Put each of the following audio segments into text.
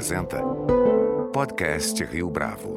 apresenta Podcast Rio Bravo.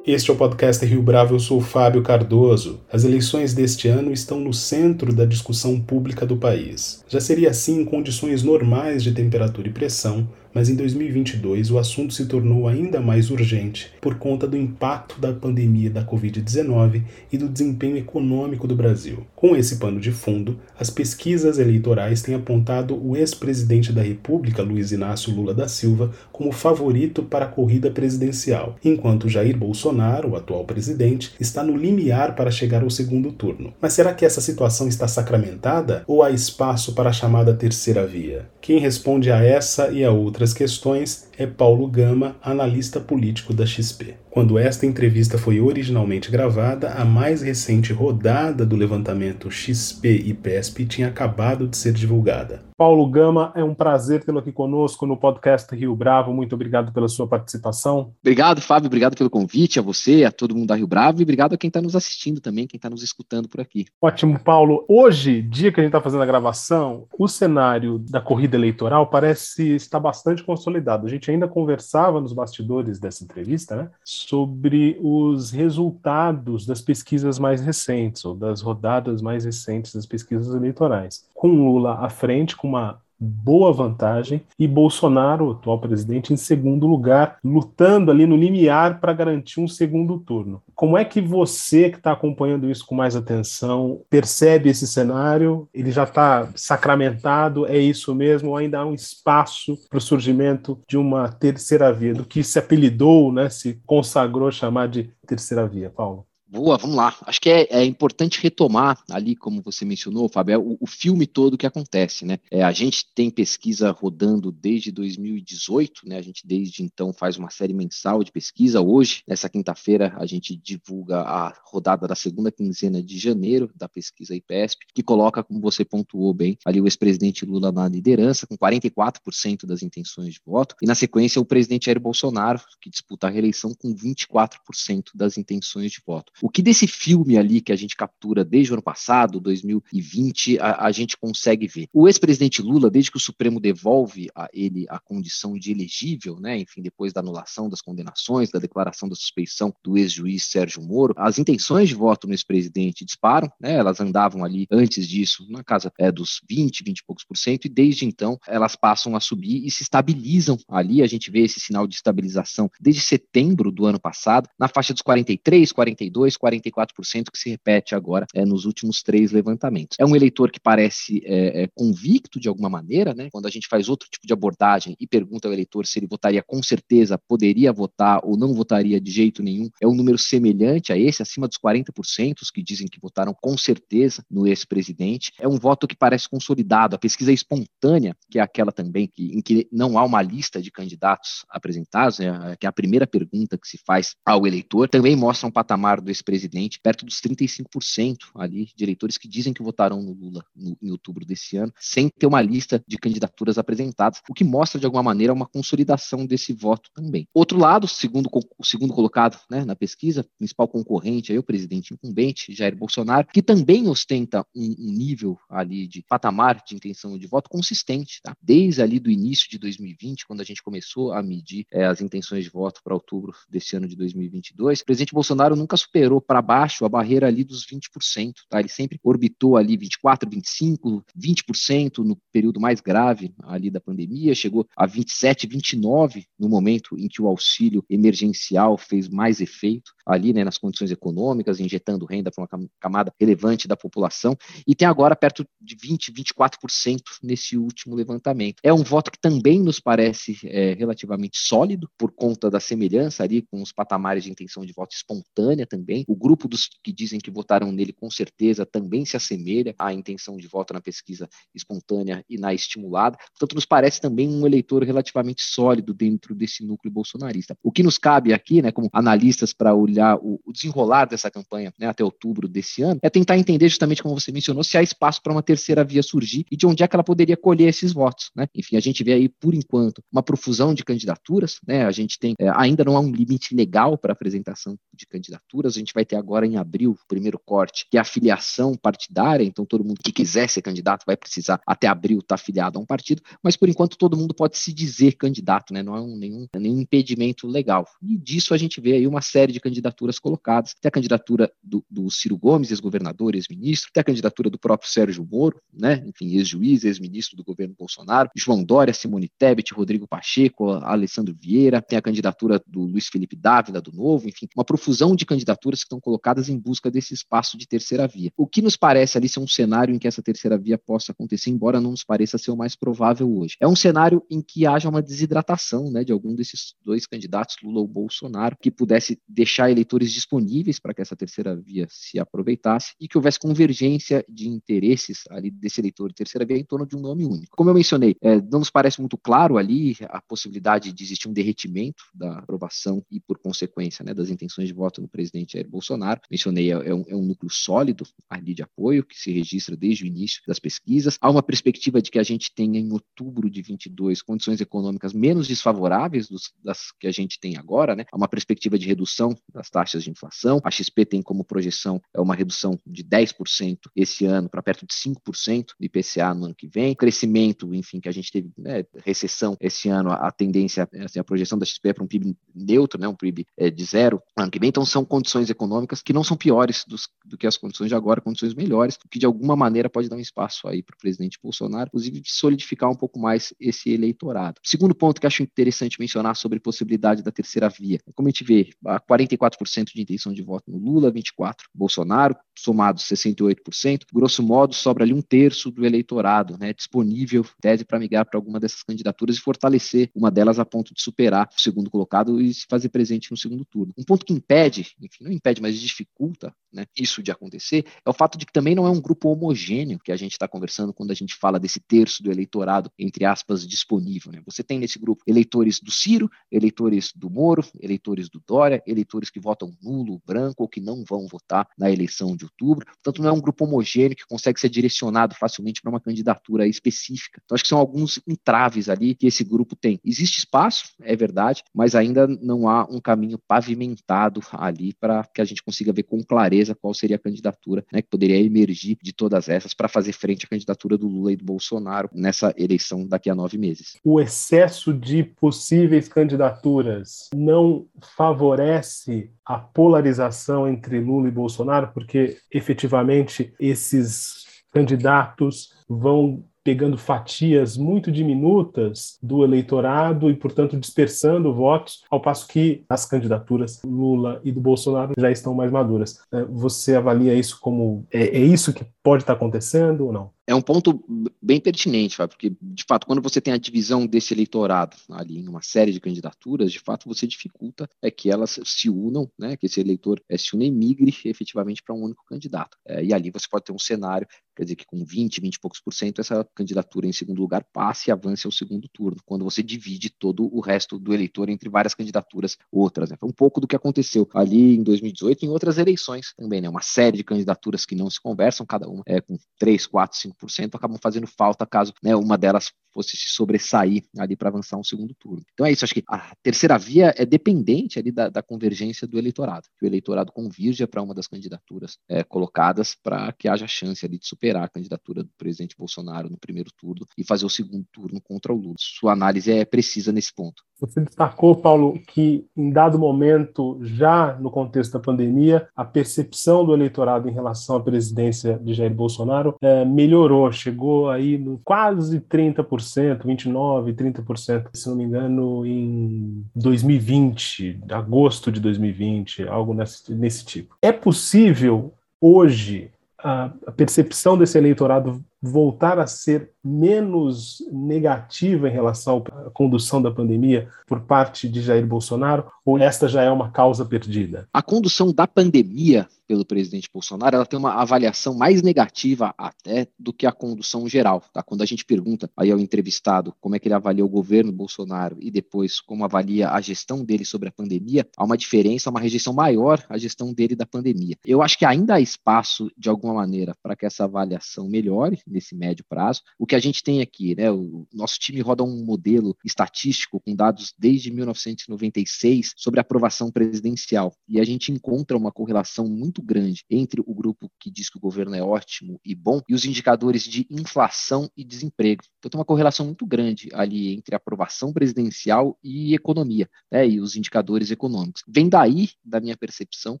Este é o podcast Rio Bravo, eu sou Fábio Cardoso. As eleições deste ano estão no centro da discussão pública do país. Já seria assim em condições normais de temperatura e pressão, mas em 2022 o assunto se tornou ainda mais urgente por conta do impacto da pandemia da Covid-19 e do desempenho econômico do Brasil. Com esse pano de fundo, as pesquisas eleitorais têm apontado o ex-presidente da República, Luiz Inácio Lula da Silva, como favorito para a corrida presidencial, enquanto Jair Bolsonaro, o atual presidente, está no limiar para chegar ao segundo turno. Mas será que essa situação está sacramentada ou há espaço para a chamada terceira via? Quem responde a essa e a outras questões é Paulo Gama, analista político da XP. Quando esta entrevista foi originalmente gravada, a mais recente rodada do levantamento XP e PESP tinha acabado de ser divulgada. Paulo Gama, é um prazer tê-lo aqui conosco no podcast Rio Bravo. Muito obrigado pela sua participação. Obrigado, Fábio. Obrigado pelo convite, a você, a todo mundo da Rio Bravo e obrigado a quem está nos assistindo também, quem está nos escutando por aqui. Ótimo, Paulo. Hoje, dia que a gente está fazendo a gravação, o cenário da corrida eleitoral parece estar bastante consolidado. A gente ainda conversava nos bastidores dessa entrevista, né? Sobre os resultados das pesquisas mais recentes, ou das rodadas mais recentes das pesquisas eleitorais. Com Lula à frente, com uma boa vantagem e Bolsonaro, o atual presidente, em segundo lugar, lutando ali no limiar para garantir um segundo turno. Como é que você, que está acompanhando isso com mais atenção, percebe esse cenário? Ele já está sacramentado? É isso mesmo? Ou ainda há um espaço para o surgimento de uma terceira via, do que se apelidou, né, se consagrou chamar de terceira via, Paulo? Boa, vamos lá. Acho que é, é, importante retomar ali, como você mencionou, Fábio, o, o, filme todo que acontece, né? É, a gente tem pesquisa rodando desde 2018, né? A gente desde então faz uma série mensal de pesquisa. Hoje, nessa quinta-feira, a gente divulga a rodada da segunda quinzena de janeiro da pesquisa IPESP, que coloca, como você pontuou bem, ali o ex-presidente Lula na liderança, com 44% das intenções de voto, e na sequência o presidente Jair Bolsonaro, que disputa a reeleição com 24% das intenções de voto. O que desse filme ali que a gente captura desde o ano passado, 2020, a, a gente consegue ver? O ex-presidente Lula, desde que o Supremo devolve a ele a condição de elegível, né, enfim, depois da anulação das condenações, da declaração da suspeição do ex-juiz Sérgio Moro, as intenções de voto no ex-presidente disparam, né, elas andavam ali antes disso na casa é, dos 20, 20 e poucos por cento, e desde então elas passam a subir e se estabilizam ali. A gente vê esse sinal de estabilização desde setembro do ano passado, na faixa dos 43, 42 42%, 44% que se repete agora é, nos últimos três levantamentos. É um eleitor que parece é, é, convicto de alguma maneira, né? Quando a gente faz outro tipo de abordagem e pergunta ao eleitor se ele votaria com certeza, poderia votar ou não votaria de jeito nenhum, é um número semelhante a esse, acima dos 40%, os que dizem que votaram com certeza no ex-presidente. É um voto que parece consolidado. A pesquisa espontânea, que é aquela também que, em que não há uma lista de candidatos apresentados, né, que é a primeira pergunta que se faz ao eleitor, também mostra um patamar do ex-presidente, perto dos 35% ali de eleitores que dizem que votarão no Lula no, em outubro desse ano, sem ter uma lista de candidaturas apresentadas, o que mostra de alguma maneira uma consolidação desse voto também. Outro lado, segundo, o segundo colocado né, na pesquisa, principal concorrente aí, o presidente incumbente, Jair Bolsonaro, que também ostenta um, um nível ali de patamar de intenção de voto consistente, tá? Desde ali do início de 2020, quando a gente começou a medir é, as intenções de voto para outubro desse ano de 2022, o presidente Bolsonaro nunca superou para baixo a barreira ali dos 20%, tá? Ele sempre orbitou ali 24, 25, 20% no período mais grave ali da pandemia, chegou a 27, 29 no momento em que o auxílio emergencial fez mais efeito ali, né, nas condições econômicas, injetando renda para uma camada relevante da população, e tem agora perto de 20, 24% nesse último levantamento. É um voto que também nos parece é, relativamente sólido, por conta da semelhança ali com os patamares de intenção de voto espontânea também, também. O grupo dos que dizem que votaram nele, com certeza, também se assemelha à intenção de voto na pesquisa espontânea e na estimulada. Portanto, nos parece também um eleitor relativamente sólido dentro desse núcleo bolsonarista. O que nos cabe aqui, né, como analistas, para olhar o, o, desenrolar dessa campanha né, até outubro desse ano, é tentar entender, justamente como você mencionou, se há espaço para uma terceira via surgir e de onde é que ela poderia colher esses votos. Né? Enfim, a gente vê aí, por enquanto, uma profusão de candidaturas, né? a gente tem, é, ainda não há um limite legal para apresentação de candidaturas, a gente gente vai ter agora em abril, o primeiro corte, que é a filiação partidária, então todo mundo que quiser ser candidato vai precisar até abril estar tá afiliado a um partido, mas por enquanto todo mundo pode se dizer candidato, né? Não é um, nenhum, nenhum impedimento legal. E disso a gente vê aí uma série de candidaturas colocadas. Tem a candidatura do, do Ciro Gomes, ex-governador, ex-ministro, tem a candidatura do próprio Sérgio Moro, né? Enfim, ex-juiz, ex-ministro do governo Bolsonaro, João Dória, Simone Tebet, Rodrigo Pacheco, Alessandro Vieira, tem a candidatura do Luiz Felipe Dávila, do Novo, enfim, uma profusão de candidaturas que estão colocadas em busca desse espaço de terceira via. O que nos parece ali ser um cenário em que essa terceira via possa acontecer, embora não nos pareça ser o mais provável hoje. É um cenário em que haja uma desidratação né, de algum desses dois candidatos, Lula ou Bolsonaro, que pudesse deixar eleitores disponíveis para que essa terceira via se aproveitasse e que houvesse convergência de interesses ali desse eleitor de terceira via em torno de um nome único. Como eu mencionei, é, não nos parece muito claro ali a possibilidade de existir um derretimento da aprovação e, por consequência, né, das intenções de voto no presidente Jair Bolsonaro. Mencionei, é, é, um, é um núcleo sólido ali de apoio que se registra desde o início das pesquisas. Há uma perspectiva de que a gente tenha em outubro de 22 condições econômicas menos desfavoráveis dos, das que a gente tem agora, né? Há uma perspectiva de redução das taxas de inflação. A XP tem como projeção é uma redução de 10% esse ano para perto de 5% do IPCA no ano que vem. Crescimento, enfim, que a gente teve né, recessão esse ano, a, tendência, assim, a projeção da XP é para um PIB neutro, né, um PIB é, de zero no ano que vem. Então são condições econômicas que não são piores dos, do que as condições de agora, condições melhores, que de alguma maneira pode dar um espaço aí para o presidente Bolsonaro, inclusive de solidificar um pouco mais esse eleitorado. Segundo ponto que acho interessante mencionar sobre possibilidade da terceira via. Como a gente vê, 44% de intenção de voto no Lula, 24% Bolsonaro, somados 68%, grosso modo sobra ali um terço do eleitorado né, disponível, tese para migrar para alguma dessas candidaturas e fortalecer uma delas a ponto de superar o segundo colocado e se fazer presente no segundo turno. Um ponto que impede, enfim, não impede, mas dificulta né, isso de acontecer é o fato de que também não é um grupo homogêneo que a gente está conversando quando a gente fala desse terço do eleitorado, entre aspas, disponível. Né? Você tem nesse grupo eleitores do Ciro, eleitores do Moro, eleitores do Dória, eleitores que votam nulo, branco ou que não vão votar na eleição de outubro. Portanto, não é um grupo homogêneo que consegue ser direcionado facilmente para uma candidatura específica. Então, acho que são alguns entraves ali que esse grupo tem. Existe espaço, é verdade, mas ainda não há um caminho pavimentado ali para que a gente consiga ver com clareza qual seria a candidatura né, que poderia emergir de todas essas para fazer frente à candidatura do Lula e do Bolsonaro nessa eleição daqui a nove meses. O excesso de possíveis candidaturas não favorece a polarização entre Lula e Bolsonaro, porque efetivamente esses candidatos vão pegando fatias muito diminutas do eleitorado e, portanto, dispersando votos, ao passo que as candidaturas Lula e do Bolsonaro já estão mais maduras. É, você avalia isso como é, é isso que pode estar acontecendo ou não? É um ponto bem pertinente, porque, de fato, quando você tem a divisão desse eleitorado ali em uma série de candidaturas, de fato, você dificulta é que elas se unam, né, que esse eleitor é, se una e migre efetivamente para um único candidato. É, e ali você pode ter um cenário, quer dizer, que com 20, 20 e poucos por cento, essa candidatura em segundo lugar passe e avance ao segundo turno, quando você divide todo o resto do eleitor entre várias candidaturas outras. Né. Foi um pouco do que aconteceu ali em 2018 e em outras eleições também, né, uma série de candidaturas que não se conversam, cada uma é, com 3, 4, 5 5% acabam fazendo falta caso né, uma delas fosse se sobressair ali para avançar um segundo turno. Então é isso, acho que a terceira via é dependente ali da, da convergência do eleitorado, que o eleitorado convirja para uma das candidaturas é, colocadas para que haja chance ali de superar a candidatura do presidente Bolsonaro no primeiro turno e fazer o segundo turno contra o Lula. Sua análise é precisa nesse ponto. Você destacou, Paulo, que em dado momento, já no contexto da pandemia, a percepção do eleitorado em relação à presidência de Jair Bolsonaro é, melhorou, chegou aí no quase 30%, 29%, 30%, se não me engano, em 2020, agosto de 2020, algo nesse, nesse tipo. É possível hoje a percepção desse eleitorado voltar a ser menos negativa em relação à condução da pandemia por parte de Jair Bolsonaro, ou esta já é uma causa perdida? A condução da pandemia pelo presidente Bolsonaro, ela tem uma avaliação mais negativa até do que a condução geral. Tá? Quando a gente pergunta aí ao entrevistado como é que ele avalia o governo Bolsonaro e depois como avalia a gestão dele sobre a pandemia, há uma diferença, uma rejeição maior à gestão dele da pandemia. Eu acho que ainda há espaço, de alguma maneira, para que essa avaliação melhore nesse médio prazo. O que a gente tem aqui, né? O nosso time roda um modelo estatístico com dados desde 1996 sobre aprovação presidencial. E a gente encontra uma correlação muito grande entre o grupo que diz que o governo é ótimo e bom e os indicadores de inflação e desemprego. Então tem uma correlação muito grande ali entre aprovação presidencial e economia, né? E os indicadores econômicos. Vem daí, da minha percepção,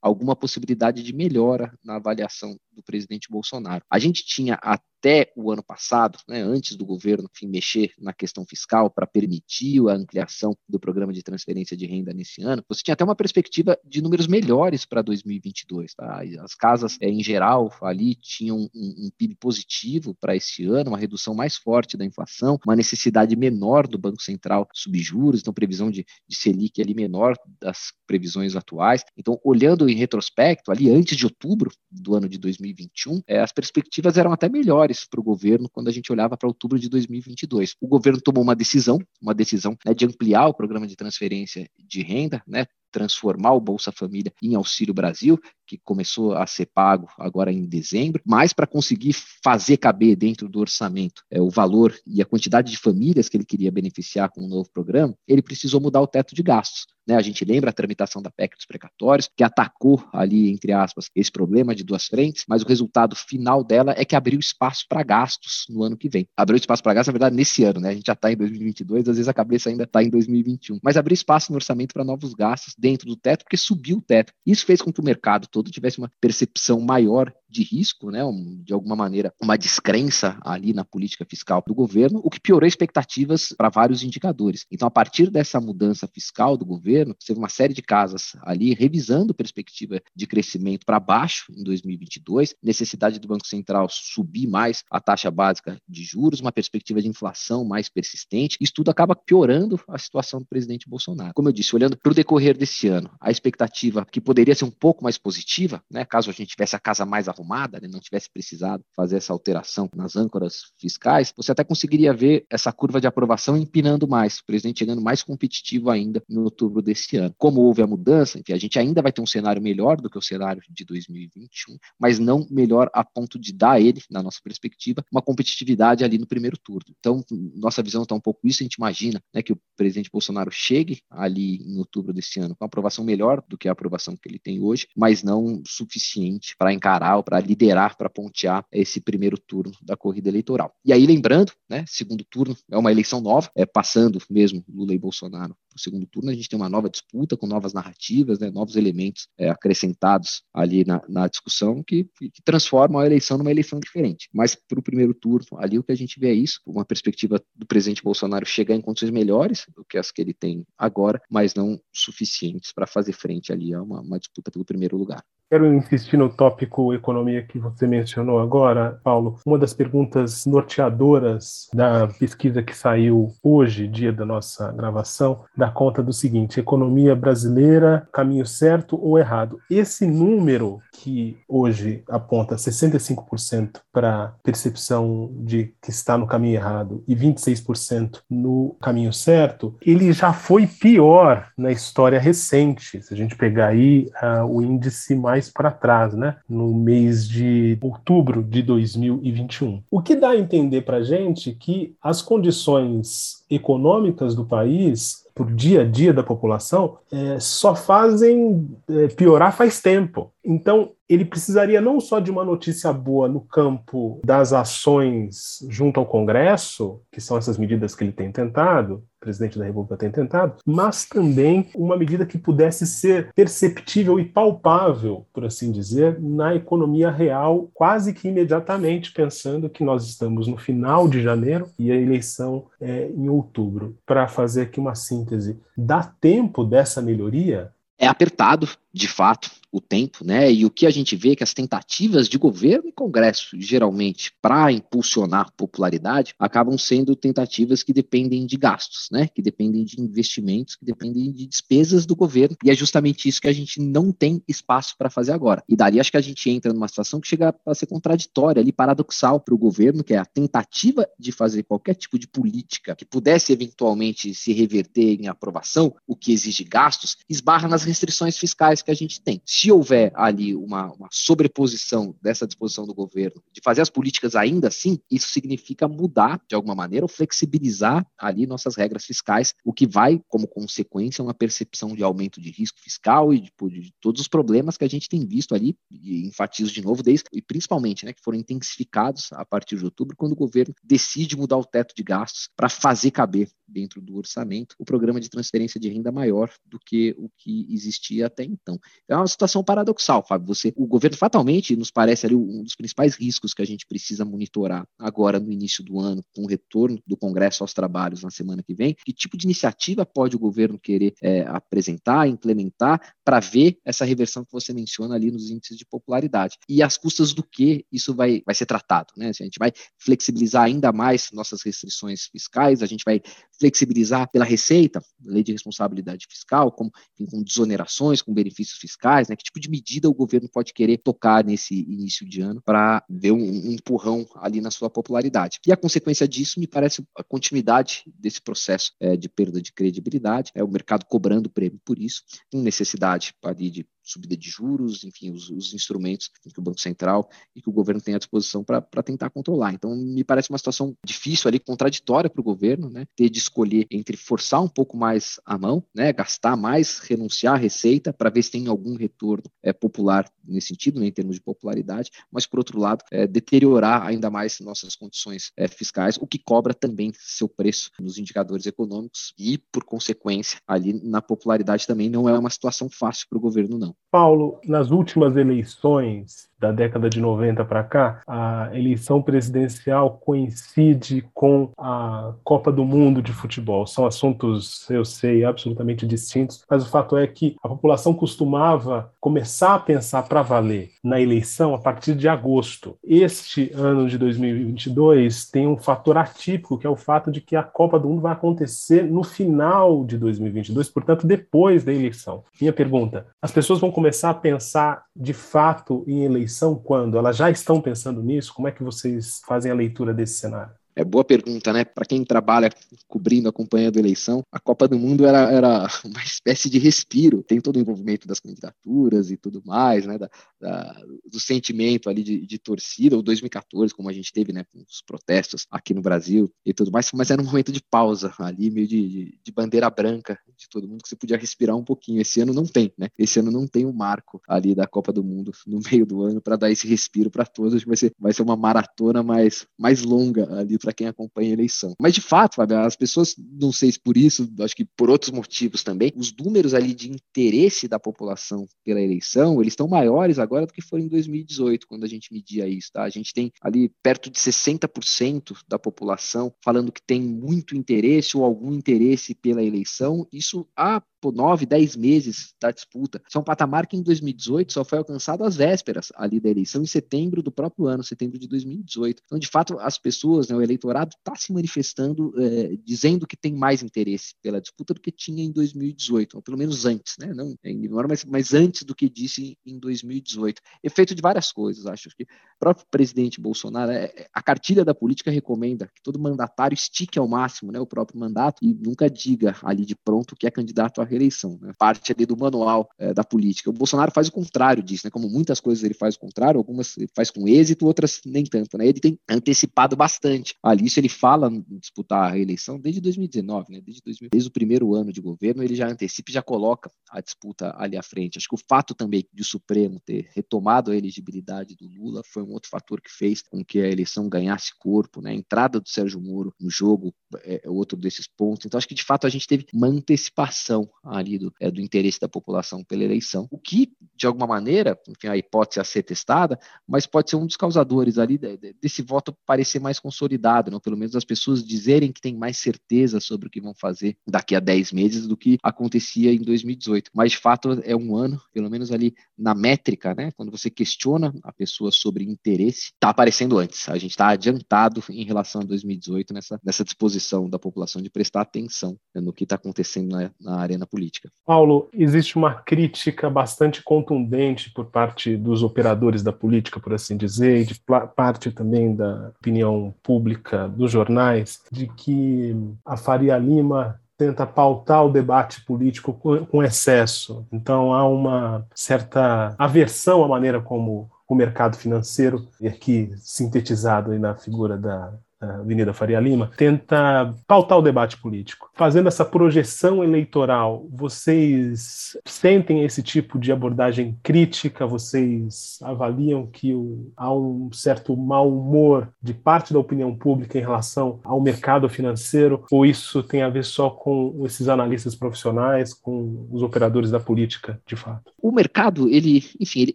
alguma possibilidade de melhora na avaliação do presidente Bolsonaro. A gente tinha até o ano passado, né, antes do governo enfim, mexer na questão fiscal para permitir a ampliação do programa de transferência de renda nesse ano, você tinha até uma perspectiva de números melhores para 2022. Tá? As casas, é, em geral, ali tinham um, um PIB positivo para esse ano, uma redução mais forte da inflação, uma necessidade menor do Banco Central subjuros, então previsão de, de Selic ali menor das previsões atuais. Então, olhando em retrospecto, ali antes de outubro do ano de 2021, é, as perspectivas eram até melhores para o governo quando a gente olhava para outubro de 2022. O governo tomou uma decisão, uma decisão né, de ampliar o programa de transferência de renda, né, transformar o Bolsa Família em Auxílio Brasil, que começou a ser pago agora em dezembro, mas para conseguir fazer caber dentro do orçamento é, o valor e a quantidade de famílias que ele queria beneficiar com o novo programa, ele precisou mudar o teto de gastos. Né? A gente lembra a tramitação da PEC dos precatórios, que atacou ali, entre aspas, esse problema de duas frentes, mas o resultado final dela é que abriu espaço para gastos no ano que vem. Abriu espaço para gastos, na verdade, nesse ano, né? A gente já está em 2022, às vezes a cabeça ainda está em 2021. Mas abriu espaço no orçamento para novos gastos dentro do teto, porque subiu o teto. Isso fez com que o mercado todo tivesse uma percepção maior de risco, né, um, de alguma maneira, uma descrença ali na política fiscal do governo, o que piorou expectativas para vários indicadores. Então, a partir dessa mudança fiscal do governo, teve uma série de casas ali revisando perspectiva de crescimento para baixo em 2022, necessidade do Banco Central subir mais a taxa básica de juros, uma perspectiva de inflação mais persistente. Isso tudo acaba piorando a situação do presidente Bolsonaro. Como eu disse, olhando para o decorrer desse ano, a expectativa que poderia ser um pouco mais positiva, né, caso a gente tivesse a casa mais arrumada, né, não tivesse precisado fazer essa alteração nas âncoras fiscais, você até conseguiria ver essa curva de aprovação empinando mais, o presidente chegando mais competitivo ainda em outubro desse ano. Como houve a mudança, enfim, a gente ainda vai ter um cenário melhor do que o cenário de 2021, mas não melhor a ponto de dar ele, na nossa perspectiva, uma competitividade ali no primeiro turno. Então, nossa visão está um pouco isso, a gente imagina né, que o presidente Bolsonaro chegue ali em outubro desse ano com aprovação melhor do que a aprovação que ele tem hoje, mas não suficiente para encarar ou para para liderar, para pontear esse primeiro turno da corrida eleitoral. E aí, lembrando, né, segundo turno é uma eleição nova, é, passando mesmo Lula e Bolsonaro para o segundo turno, a gente tem uma nova disputa com novas narrativas, né, novos elementos é, acrescentados ali na, na discussão que, que, transformam a eleição numa eleição diferente. Mas para o primeiro turno, ali o que a gente vê é isso, uma perspectiva do presidente Bolsonaro chegar em condições melhores do que as que ele tem agora, mas não suficientes para fazer frente ali a uma, uma disputa pelo primeiro lugar. Quero insistir no tópico economia que você mencionou agora, Paulo. Uma das perguntas norteadoras da pesquisa que saiu hoje, dia da nossa gravação, dá conta do seguinte: economia brasileira, caminho certo ou errado? Esse número que hoje aponta 65% para percepção de que está no caminho errado e 26% no caminho certo, ele já foi pior na história recente. Se a gente pegar aí uh, o índice mais mais para trás, né? no mês de outubro de 2021. O que dá a entender para a gente que as condições econômicas do país por dia a dia da população é, só fazem é, piorar faz tempo. Então, ele precisaria não só de uma notícia boa no campo das ações junto ao Congresso, que são essas medidas que ele tem tentado, o presidente da República tem tentado, mas também uma medida que pudesse ser perceptível e palpável, por assim dizer, na economia real, quase que imediatamente, pensando que nós estamos no final de janeiro e a eleição é em outubro. Para fazer aqui uma síntese, dá tempo dessa melhoria? É apertado, de fato, o tempo, né? E o que a gente vê é que as tentativas de governo e Congresso, geralmente, para impulsionar popularidade, acabam sendo tentativas que dependem de gastos, né? Que dependem de investimentos, que dependem de despesas do governo. E é justamente isso que a gente não tem espaço para fazer agora. E daí acho que a gente entra numa situação que chega a ser contraditória, ali, paradoxal para o governo, que é a tentativa de fazer qualquer tipo de política que pudesse eventualmente se reverter em aprovação, o que exige gastos, esbarra nas restrições fiscais que a gente tem. Se houver ali uma, uma sobreposição dessa disposição do governo de fazer as políticas ainda assim, isso significa mudar de alguma maneira ou flexibilizar ali nossas regras fiscais, o que vai, como consequência, uma percepção de aumento de risco fiscal e de, de todos os problemas que a gente tem visto ali, e enfatizo de novo, desde, e principalmente, né, que foram intensificados a partir de outubro, quando o governo decide mudar o teto de gastos para fazer caber dentro do orçamento o programa de transferência de renda maior do que o que existia até então. É uma situação paradoxal, Fábio. Você, o governo fatalmente nos parece ali um dos principais riscos que a gente precisa monitorar agora no início do ano, com o retorno do Congresso aos trabalhos na semana que vem. Que tipo de iniciativa pode o governo querer é, apresentar, implementar para ver essa reversão que você menciona ali nos índices de popularidade e as custas do que isso vai, vai ser tratado, né? A gente vai flexibilizar ainda mais nossas restrições fiscais, a gente vai flexibilizar pela receita, lei de responsabilidade fiscal, com, com desonerações, com benefícios fiscais, né? Que tipo de medida o governo pode querer tocar nesse início de ano para ver um, um, empurrão ali na sua popularidade? E a consequência disso me parece a continuidade desse processo é, de perda de credibilidade, é o mercado cobrando prêmio por isso, com necessidade ali de subida de juros, enfim, os, os, instrumentos que o Banco Central e que o governo tem à disposição para tentar controlar. Então, me parece uma situação difícil ali, contraditória para o governo, né, ter de escolher entre forçar um pouco mais a mão, né, gastar mais, renunciar à receita para ver se tem algum retorno é, popular nesse sentido, né, em termos de popularidade, mas, por outro lado, é, deteriorar ainda mais nossas condições é, fiscais, o que cobra também seu preço nos indicadores econômicos e, por consequência, ali na popularidade também não é uma situação fácil para o governo, não. Paulo, nas últimas eleições, da década de 90 para cá, a eleição presidencial coincide com a Copa do Mundo de futebol. São assuntos, eu sei, absolutamente distintos, mas o fato é que a população costumava começar a pensar para valer na eleição a partir de agosto. Este ano de 2022 tem um fator atípico, que é o fato de que a Copa do Mundo vai acontecer no final de 2022, portanto, depois da eleição. Minha pergunta: as pessoas vão começar a pensar de fato em eleição? São quando? Elas já estão pensando nisso? Como é que vocês fazem a leitura desse cenário? É boa pergunta, né? Para quem trabalha cobrindo, acompanhando a eleição, a Copa do Mundo era, era uma espécie de respiro. Tem todo o envolvimento das candidaturas e tudo mais, né? Da, da, do sentimento ali de, de, torcida. O 2014, como a gente teve, né? Com os protestos aqui no Brasil e tudo mais, mas era um momento de pausa ali, meio de, de, de bandeira branca de todo mundo, que você podia respirar um pouquinho. Esse ano não tem, né? Esse ano não tem o um marco ali da Copa do Mundo no meio do ano para dar esse respiro para todos. Vai ser, vai ser uma maratona mais, mais longa ali para quem acompanha a eleição. Mas, de fato, Fábio, as pessoas, não sei se por isso, acho que por outros motivos também, os números ali de interesse da população pela eleição, eles estão maiores agora do que foram em 2018, quando a gente media isso, tá? A gente tem ali perto de 60% da população falando que tem muito interesse ou algum interesse pela eleição. Isso há por nove, dez meses da disputa. Isso é um patamar que em 2018 só foi alcançado às vésperas ali da eleição, em setembro do próprio ano, setembro de 2018. Então, de fato, as pessoas, né, o eleitorado está se manifestando, é, dizendo que tem mais interesse pela disputa do que tinha em 2018, ou pelo menos antes, né? não em menor, mas, mas antes do que disse em 2018. Efeito de várias coisas, acho que o próprio presidente Bolsonaro, é, é, a cartilha da política recomenda que todo mandatário estique ao máximo né, o próprio mandato e nunca diga ali de pronto que é candidato a reeleição, né? parte ali do manual é, da política. O Bolsonaro faz o contrário disso, né? como muitas coisas ele faz o contrário, algumas ele faz com êxito, outras nem tanto. Né? Ele tem antecipado bastante. Ali, isso ele fala em disputar a reeleição desde 2019, né? desde, 2000, desde o primeiro ano de governo, ele já antecipa e já coloca a disputa ali à frente. Acho que o fato também de o Supremo ter retomado a elegibilidade do Lula foi um outro fator que fez com que a eleição ganhasse corpo, né? A entrada do Sérgio Moro no jogo é, é outro desses pontos. Então, acho que de fato a gente teve uma antecipação ali do, é, do interesse da população pela eleição, o que, de alguma maneira, enfim, a hipótese a ser testada, mas pode ser um dos causadores ali desse voto parecer mais consolidado, não? pelo menos as pessoas dizerem que tem mais certeza sobre o que vão fazer daqui a 10 meses do que acontecia em 2018. Mas, de fato, é um ano, pelo menos ali na métrica, né? quando você questiona a pessoa sobre interesse, está aparecendo antes. A gente está adiantado em relação a 2018 nessa, nessa disposição da população de prestar atenção né, no que está acontecendo na, na arena política. Paulo, existe uma crítica bastante contundente por parte dos operadores da política, por assim dizer, e de parte também da opinião pública dos jornais, de que a Faria Lima tenta pautar o debate político com excesso. Então há uma certa aversão à maneira como o mercado financeiro, e aqui sintetizado na figura da Avenida Faria Lima, tenta pautar o debate político. Fazendo essa projeção eleitoral, vocês sentem esse tipo de abordagem crítica? Vocês avaliam que o, há um certo mau humor de parte da opinião pública em relação ao mercado financeiro? Ou isso tem a ver só com esses analistas profissionais, com os operadores da política, de fato? O mercado, ele, enfim, ele,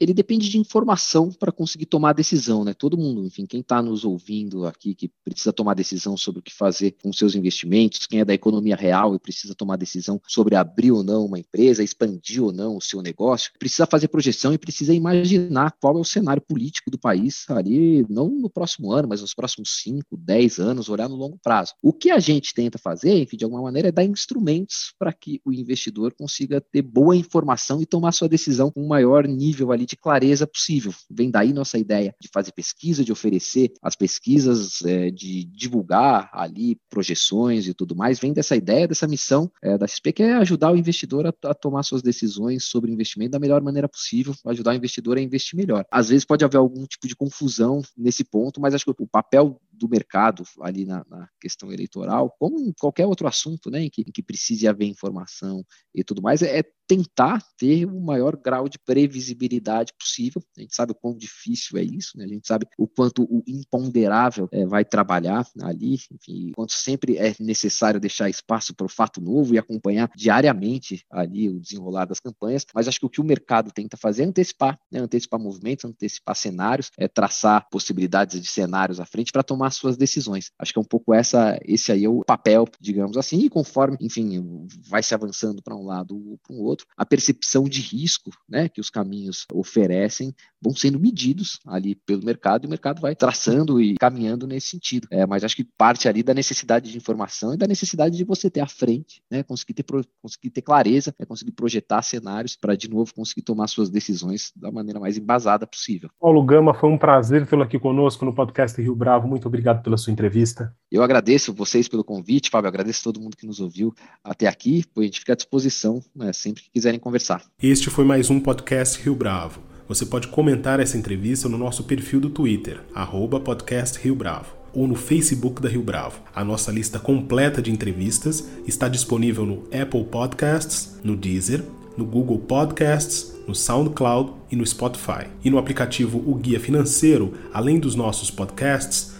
ele depende de informação para conseguir tomar decisão, né? Todo mundo, enfim, quem está nos ouvindo aqui que precisa tomar decisão sobre o que fazer com seus investimentos, quem é da economia real e precisa tomar decisão sobre abrir ou não uma empresa, expandir ou não o seu negócio, precisa fazer projeção e precisa imaginar qual é o cenário político do país ali, não no próximo ano, mas nos próximos 5, 10 anos, olhar no longo prazo. O que a gente tenta fazer, enfim, de alguma maneira, é dar instrumentos para que o investidor consiga ter boa informação e tomar sua decisão com o maior nível ali de clareza possível. Vem daí nossa ideia de fazer pesquisa, de oferecer as pesquisas é, de de divulgar ali projeções e tudo mais, vem dessa ideia, dessa missão é, da XP, que é ajudar o investidor a, a, tomar suas decisões sobre investimento da melhor maneira possível, ajudar o investidor a investir melhor. Às vezes pode haver algum tipo de confusão nesse ponto, mas acho que o papel do mercado ali na, na, questão eleitoral, como em qualquer outro assunto, né, em que, em que precise haver informação e tudo mais, é, é, tentar ter o maior grau de previsibilidade possível. A gente sabe o quão difícil é isso, né? a gente sabe o quanto o imponderável é, vai trabalhar ali, enfim, quanto sempre é necessário deixar espaço para o fato novo e acompanhar diariamente ali o desenrolar das campanhas, mas acho que o que o mercado tenta fazer é antecipar, né? antecipar movimentos, antecipar cenários, é traçar possibilidades de cenários à frente para tomar tomar suas decisões. Acho que é um pouco essa, esse aí é o papel, digamos assim, e conforme, enfim, vai se avançando para um lado ou para o outro, a percepção de risco, né, que os caminhos oferecem vão sendo medidos ali pelo mercado e o mercado vai traçando e caminhando nesse sentido. É, mas acho que parte ali da necessidade de informação e da necessidade de você ter à frente, né, conseguir ter, conseguir ter clareza, né, conseguir projetar cenários para de novo conseguir tomar suas decisões da maneira mais embasada possível. Paulo Gama, foi um prazer tê-lo aqui conosco no podcast Rio Bravo. Muito obrigado pela sua entrevista. Eu agradeço vocês pelo convite, Fábio. Agradeço todo mundo que nos ouviu até aqui. A gente fica à disposição né, sempre que quiserem conversar. Este foi mais um podcast Rio Bravo. Você pode comentar essa entrevista no nosso perfil do Twitter, arroba podcast Rio Bravo, ou no Facebook da Rio Bravo. A nossa lista completa de entrevistas está disponível no Apple Podcasts, no Deezer, no Google Podcasts, no SoundCloud e no Spotify. E no aplicativo O Guia Financeiro, além dos nossos podcasts,